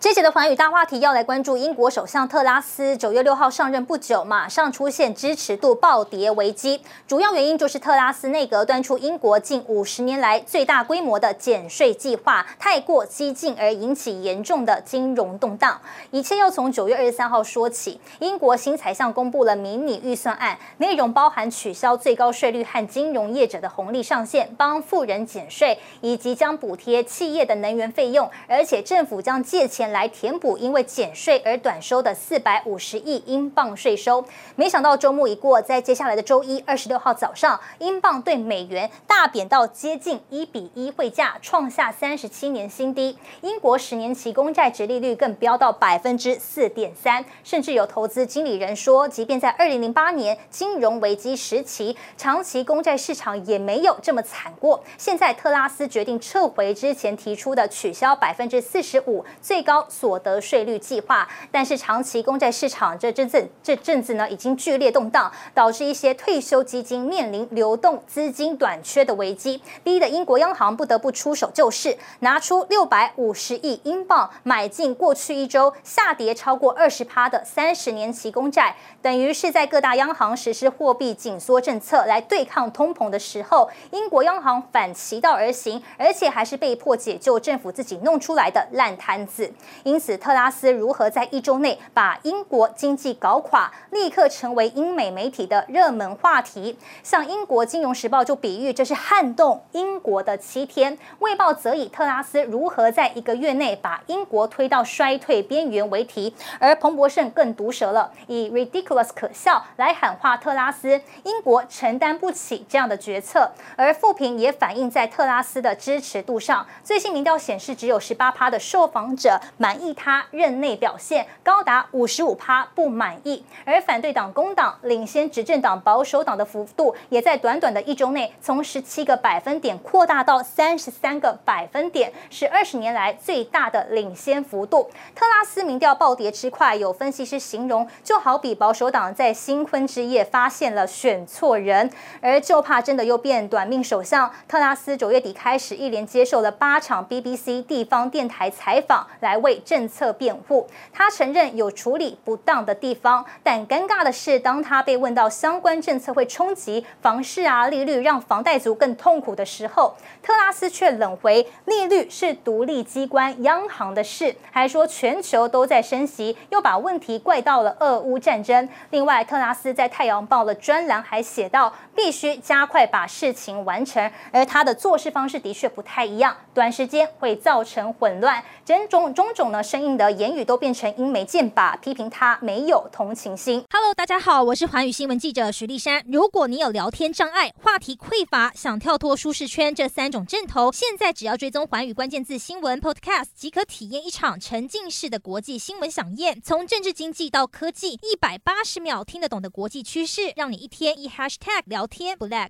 这节的寰宇大话题要来关注英国首相特拉斯九月六号上任不久，马上出现支持度暴跌危机，主要原因就是特拉斯内阁端出英国近五十年来最大规模的减税计划太过激进，而引起严重的金融动荡。一切要从九月二十三号说起，英国新财相公布了迷你预算案，内容包含取消最高税率和金融业者的红利上限，帮富人减税，以及将补贴企业的能源费用，而且政府将借钱。来填补因为减税而短收的四百五十亿英镑税收。没想到周末一过，在接下来的周一二十六号早上，英镑对美元大贬到接近一比一汇价，创下三十七年新低。英国十年期公债殖利率更飙到百分之四点三，甚至有投资经理人说，即便在二零零八年金融危机时期，长期公债市场也没有这么惨过。现在特拉斯决定撤回之前提出的取消百分之四十五最高所得税率计划，但是长期公债市场这阵子这阵子呢已经剧烈动荡，导致一些退休基金面临流动资金短缺的危机，逼得英国央行不得不出手救市，拿出六百五十亿英镑买进过去一周下跌超过二十趴的三十年期公债，等于是在各大央行实施货币紧缩政策来对抗通膨的时候，英国央行反其道而行，而且还是被迫解救政府自己弄出来的烂摊子。因此，特拉斯如何在一周内把英国经济搞垮，立刻成为英美媒体的热门话题。像英国《金融时报》就比喻这是撼动英国的七天，《卫报》则以特拉斯如何在一个月内把英国推到衰退边缘为题。而彭博社更毒舌了，以 ridiculous 可笑来喊话特拉斯，英国承担不起这样的决策。而负评也反映在特拉斯的支持度上，最新民调显示，只有十八趴的受访者满意他任内表现，高达五十五趴不满意，而反对党工党领先执政党保守党的幅度，也在短短的一周内从十七个百分点扩大到三十三个百分点，是二十年来最大的领先幅度。特拉斯民调暴跌之快，有分析师形容，就好比保守党在新婚之夜发现了选错人，而就怕真的又变短命首相。特拉斯九月底开始一连接受了八场 BBC 地方电台采访，来为为政策辩护，他承认有处理不当的地方，但尴尬的是，当他被问到相关政策会冲击房市啊、利率，让房贷族更痛苦的时候，特拉斯却冷回：利率是独立机关央行的事，还说全球都在升息，又把问题怪到了俄乌战争。另外，特拉斯在《太阳报》的专栏还写道：必须加快把事情完成，而他的做事方式的确不太一样，短时间会造成混乱。种种种种呢，生硬的言语都变成英美剑拔，批评他没有同情心。Hello，大家好，我是环宇新闻记者徐丽珊。如果你有聊天障碍、话题匮乏，想跳脱舒适圈这三种阵头，现在只要追踪环宇关键字新闻 Podcast，即可体验一场沉浸式的国际新闻饗宴。从政治经济到科技，一百八十秒听得懂的国际趋势，让你一天一 Hashtag 聊天不 lag。